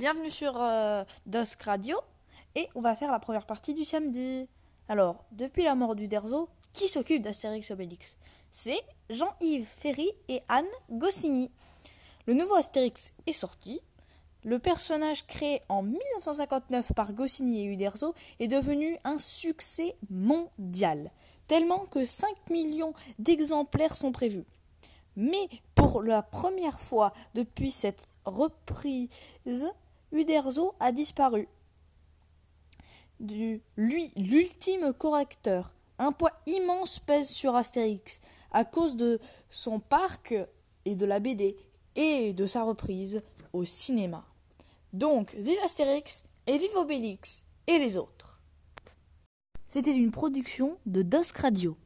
Bienvenue sur euh, Radio et on va faire la première partie du samedi. Alors, depuis la mort du Derzo, qui s'occupe d'Astérix Obélix? C'est Jean-Yves Ferry et Anne Goscinny. Le nouveau Astérix est sorti. Le personnage créé en 1959 par Goscinny et Uderzo est devenu un succès mondial, tellement que 5 millions d'exemplaires sont prévus. Mais pour la première fois depuis cette reprise, Uderzo a disparu. Lui, l'ultime correcteur. Un poids immense pèse sur Astérix à cause de son parc et de la BD et de sa reprise au cinéma. Donc, vive Astérix et vive Obélix et les autres. C'était une production de Dusk Radio.